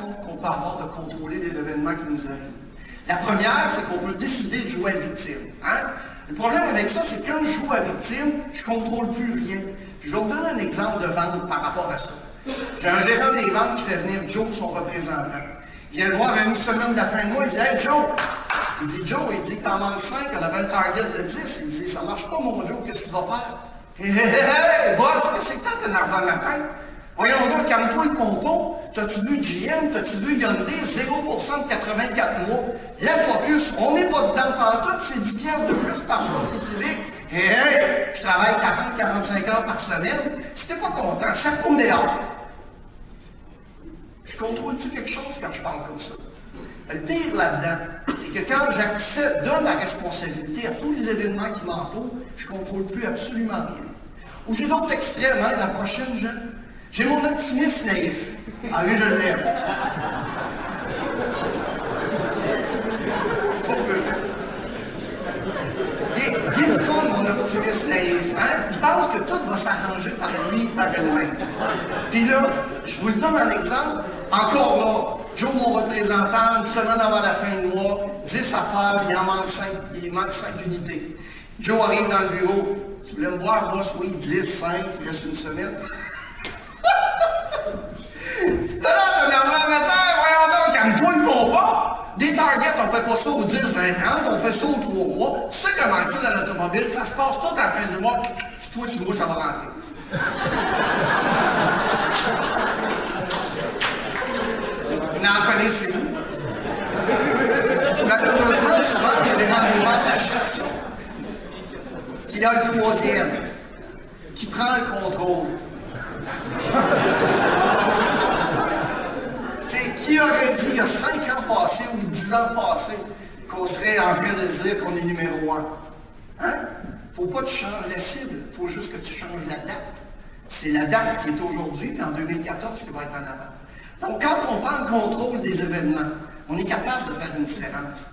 qu'on peut avoir de contrôler les événements qui nous arrivent. La première, c'est qu'on peut décider de jouer à victime. Hein? Le problème avec ça, c'est que quand je joue à victime, je ne contrôle plus rien. Puis je vais vous donner un exemple de vente par rapport à ça. J'ai un gérant des ventes qui fait venir Joe, son représentant. Il vient le voir à une semaine de la fin de mois, il dit Hey Joe! Il dit Joe, il dit que t'en manques 5, on avait un target de 10. Il dit Ça marche pas mon Joe, qu'est-ce que tu vas faire? Hé hé hé boss, qu'est-ce que c'est que t'as énervant matin? Voyons donc, calme-toi le pompon. T'as-tu vu GM, t'as-tu vu Hyundai, 0% de 84 mois? La Focus, on n'est pas dedans tout, c'est 10 piastres de plus par mois. Civic, hé hé, je travaille 40-45 heures par semaine. Si t'es pas content, ça te dehors. Je contrôle-tu quelque chose quand je parle comme ça? Le pire là-dedans, c'est que quand j'accepte, donne la responsabilité à tous les événements qui m'entourent, je ne contrôle plus absolument rien. Ou j'ai d'autres extrêmes, hein, la prochaine, j'ai mon optimisme naïf. Ah oui, je l'aime. Il est le fun, mon optimiste naïf. Hein? Il pense que tout va s'arranger par lui, par elle-même. Puis là, je vous le donne en exemple. Encore là, Joe, mon représentant, une semaine avant la fin du mois, 10 affaires, il en manque 5, il manque 5 unités. Joe arrive dans le bureau. Tu voulais me voir, boss? Oui, 10, 5, il reste une semaine. C'est là, matin, voyons donc, calme-toi le combat. Des targets, on fait pas ça au 10, 20, 30, on fait ça au 3 mois. Tu sais comment c'est dans l'automobile, ça se passe tout à la fin du mois. Puis toi, tu vois, ça va rentrer. Vous en connaissez-vous? Malheureusement, souvent, les gérants des ventes achètent ça. Puis là, le troisième, qui prend le contrôle. Qui aurait dit il y a 5 ans passés ou 10 ans passés qu'on serait en train de dire qu'on est numéro un? Hein? Faut pas que tu changes la cible, faut juste que tu changes la date. C'est la date qui est aujourd'hui, puis en 2014 qui va être en avant. Donc, quand on prend le contrôle des événements, on est capable de faire une différence.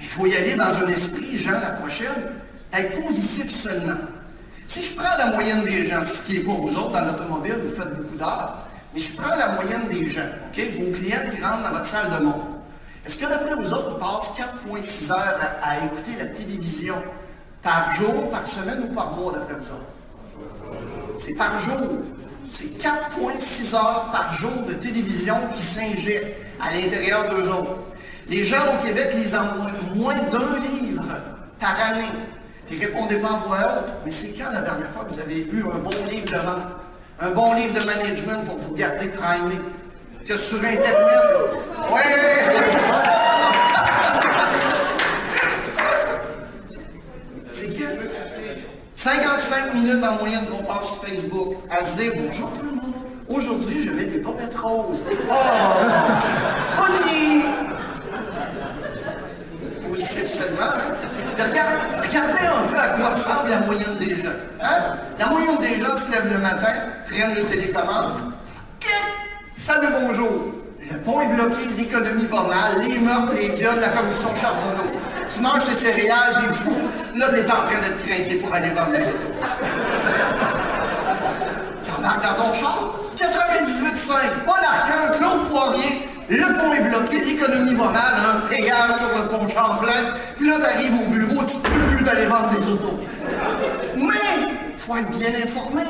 Il faut y aller dans un esprit, Jean, la prochaine, être positif seulement. Si je prends la moyenne des gens, ce qui est pour vous autres dans l'automobile, vous faites beaucoup d'heures, mais je prends la moyenne des gens, OK, vos clients qui rentrent dans votre salle de monde. Est-ce que d'après vous autres, vous passez 4,6 heures à, écouter la télévision par jour, par semaine ou par mois d'après vous autres? C'est par jour. C'est 4,6 heures par jour de télévision qui s'injectent à l'intérieur d'eux autres. Les gens au Québec les envoient moins d'un livre par année. Ils ne répondez pas à voix haute. Mais c'est quand la dernière fois que vous avez lu un bon livre de vente? Un bon livre de management pour vous garder primé? Que sur Internet. Oui! 55 minutes en moyenne qu'on passe sur Facebook à se dire bonjour tout le monde. Aujourd'hui, je mets des pommettes roses. Oh! Bonnie! Positif seulement. Hein? regardez un peu à quoi ressemble la moyenne des gens. Hein? La moyenne des gens se lèvent le matin, prennent le télécommande, clic, salut bonjour. Le pont est bloqué, l'économie va mal, les meurtres, les viols, la commission Charbonneau. Tu manges tes céréales, puis là, t'es en train d'être craqué pour aller vendre les autos. T'embarques dans ton char, 98,5, Paul Arcand, Claude Poirier, le pont est bloqué, l'économie va mal, un payage sur le pont Champlain, puis là, t'arrives au d'aller vendre des autos. Mais, faut être bien informé.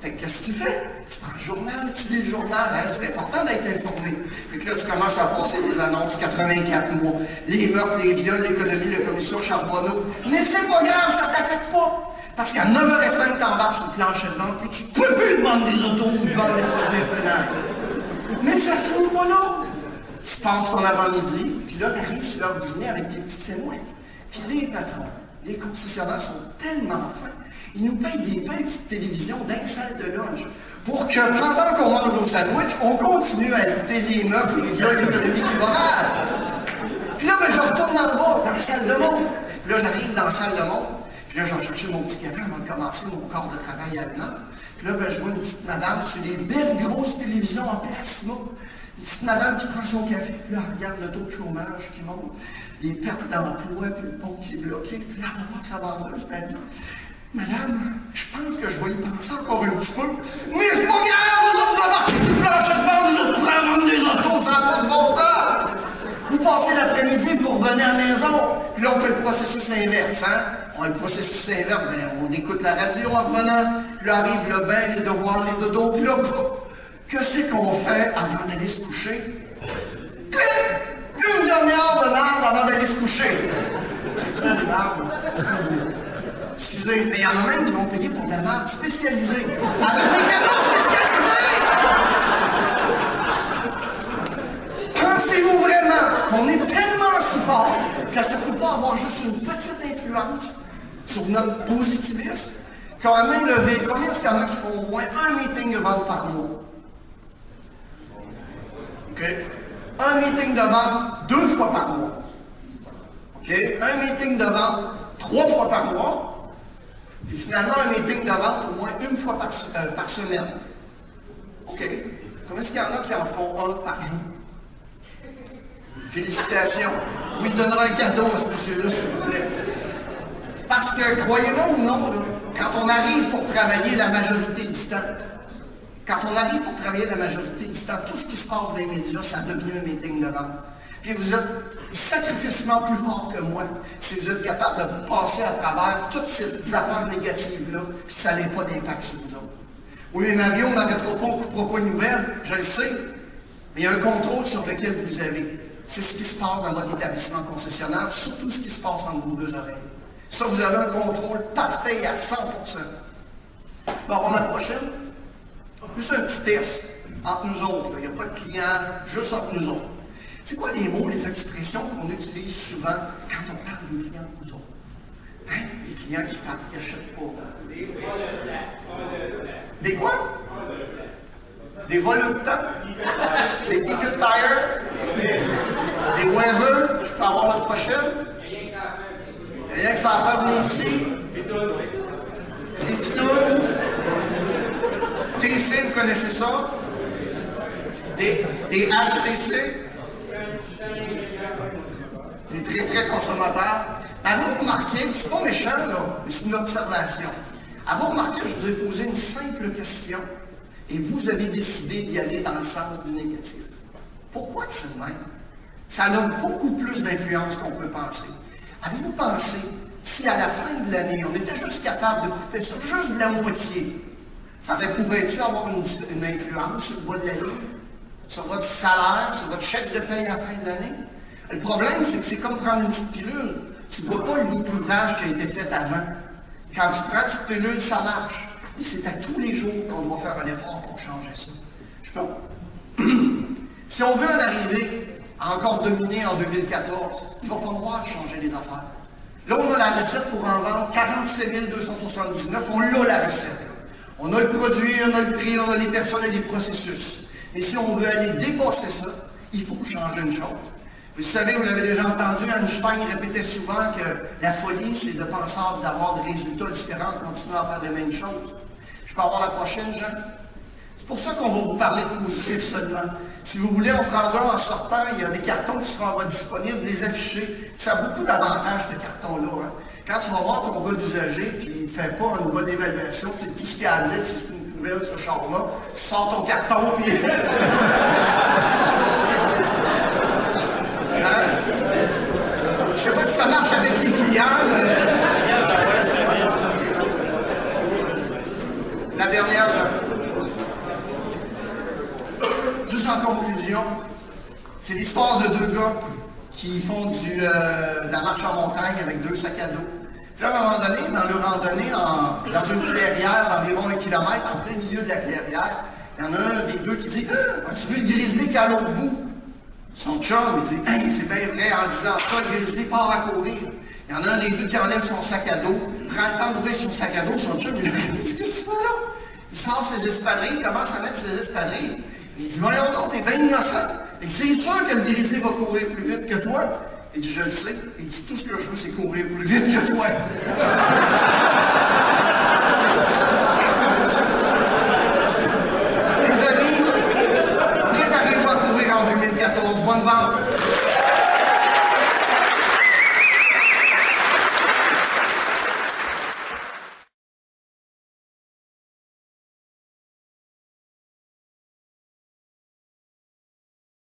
Fait que qu'est-ce que tu fais? Tu prends le journal, tu lis le journal, hein? c'est important d'être informé. Fait que là, tu commences à passer des annonces, 84 mois, les meurtres, les viols, l'économie, la commission Charbonneau. Mais c'est pas grave, ça t'affecte pas. Parce qu'à 9h05, t'embarques sur le plancher de vente et tu peux plus vendre des autos ou vendre des produits éphémères. Mais ça finit pas là. Tu penses ton avant-midi, puis là, tu arrives sur leur dîner avec tes petits témoins. Puis les patrons, les concessionnaires sont tellement fins ils nous payent des petites télévisions d'un salle de loge pour que pendant qu'on mange nos sandwich, on continue à écouter les meubles, les viols économiques qui mal. Puis là, ben, je retourne en bas, dans la salle de monde. Puis là, j'arrive dans la salle de monde. Puis là, je vais chercher mon petit café avant de commencer mon corps de travail à une Puis là, ben, je vois une petite madame sur des belles grosses télévisions en plasma petite madame qui prend son café, puis là, elle regarde le taux de chômage qui monte, les pertes d'emploi, puis le pont qui est bloqué, puis là, elle va voir sa vendeuse, puis elle dit Madame, je pense que je vais y penser encore un petit peu. Mais c'est pas grave, vous autres embarquez sur le plancher de bord, nous autres prendre des autos, ça n'a pas de bon sens. Vous passez l'après-midi pour venir à la maison, puis là, on fait le processus inverse, hein. On a le processus inverse, mais on écoute la radio en revenant, puis là arrive le bain, les devoirs, les dodos, puis là, que c'est qu'on fait avant d'aller se coucher? Une demi-heure de merde avant d'aller se coucher. Excusez, mais il y en a même qui vont payer pour de la merde spécialisée. Avec des canaux spécialisés! Pensez-vous vraiment qu'on est tellement si fort que ça ne peut pas avoir juste une petite influence sur notre positivisme? Quand même levé, combien est-ce qu'il qui font au moins un meeting de vente par mois? Un meeting de vente deux fois par mois. Un meeting de vente trois fois par mois. Et finalement, un meeting de vente au moins une fois par, euh, semaine. OK? Combien est-ce qu'il y en a qui en font un par jour? Félicitations. Vous lui donnerez un cadeau à ce monsieur-là, s'il vous plaît. Parce que, croyez-le ou non, quand on arrive pour travailler la majorité du temps, quand on arrive pour travailler la majorité du temps, tout ce qui se passe dans les médias, ça devient un meeting de vente. Puis vous êtes sacrificiellement plus fort que moi si vous êtes capable de passer à travers toutes ces affaires négatives-là, puis ça n'a pas d'impact sur vous autres. Oui, Mario, on n'arrêtera pas, on ne pas une nouvelle, je le sais, mais il y a un contrôle sur lequel vous avez. C'est ce qui se passe dans votre établissement concessionnaire, surtout ce qui se passe entre vos deux oreilles. Ça, vous avez un contrôle parfait à 100 Je peux avoir la prochaine? Juste un petit test entre nous autres. Il n'y a pas de client, juste entre nous autres. C'est quoi les mots, les expressions qu'on utilise souvent quand on parle des clients de nous autres? Hein? Les clients qui partent, qui n'achètent pas. Des quoi? Des voluptants? Des ticket tire? Des weather? Je peux avoir la prochaine? Rien que ça a fait venir ici? Des pitounes? Vous connaissez ça? Des, HTC? Des très, très consommateurs. Avez-vous remarqué, c'est pas méchant, là, mais c'est une observation. Avez-vous remarqué, je vous ai posé une simple question et vous avez décidé d'y aller dans le sens du négatif. Pourquoi c'est le même? Ça a beaucoup plus d'influence qu'on peut penser. Avez-vous pensé si à la fin de l'année, on était juste capable de couper juste de la moitié, ça pourrait-tu avoir une, influence sur votre sur votre salaire, sur votre chèque de paie à la fin de l'année? Le problème, c'est que c'est comme prendre une petite pilule. Tu ne vois pas l'ouvrage qui a été fait avant. Quand tu prends une petite pilule, ça marche. Et c'est à tous les jours qu'on doit faire un effort pour changer ça. Si on veut en arriver à encore dominer en 2014, il va falloir changer les affaires. Là, on a la recette pour en vendre 47 279. On l'a la recette. On a le produit, on a le prix, on a les personnes et les processus. Et si on veut aller dépasser ça, il faut changer une chose. Vous savez, vous l'avez déjà entendu, Einstein répétait souvent que la folie, c'est de penser d'avoir des résultats différents, continuer à faire les mêmes choses. Je peux avoir la prochaine, Jean? C'est pour ça qu'on va vous parler de positif seulement. Si vous voulez, on prendra en sortant, il y a des cartons qui seront disponibles, les afficher. Ça a beaucoup d'avantages, ce carton-là. Hein. Quand tu vas voir ton gars d'usager, puis il ne fait pas une bonne évaluation, c'est tout ce qu'il a à dire, c'est une poubelle, ce char-là, tu sors ton carton, puis... Hein? Je ne sais pas si ça marche avec les clients, mais... La dernière, Juste en conclusion, c'est l'histoire de deux gars qui font euh, de la marche en montagne avec deux sacs à dos. Puis là, à un moment donné, dans leur randonnée, dans une clairière d'environ un kilomètre, en plein milieu de la clairière, il y en a un des deux qui dit ah, As-tu vu le grizzly qui est à l'autre bout? Son chum, il dit c'est bien vrai, en disant ça, le grizzly part à courir. Il y en a un des deux qui enlève son sac à dos, prend le temps d'ouvrir son sac à dos, son chum, il dit Qu'est-ce que tu fais là? Il sort ses espadrilles, il commence à mettre ses espadrilles. Il dit Voyons donc, t'es bien innocent. Et c'est sûr que le grizzly va courir plus vite que toi. Il dit Je le sais. Il dit Tout ce que je veux, c'est courir plus vite que toi.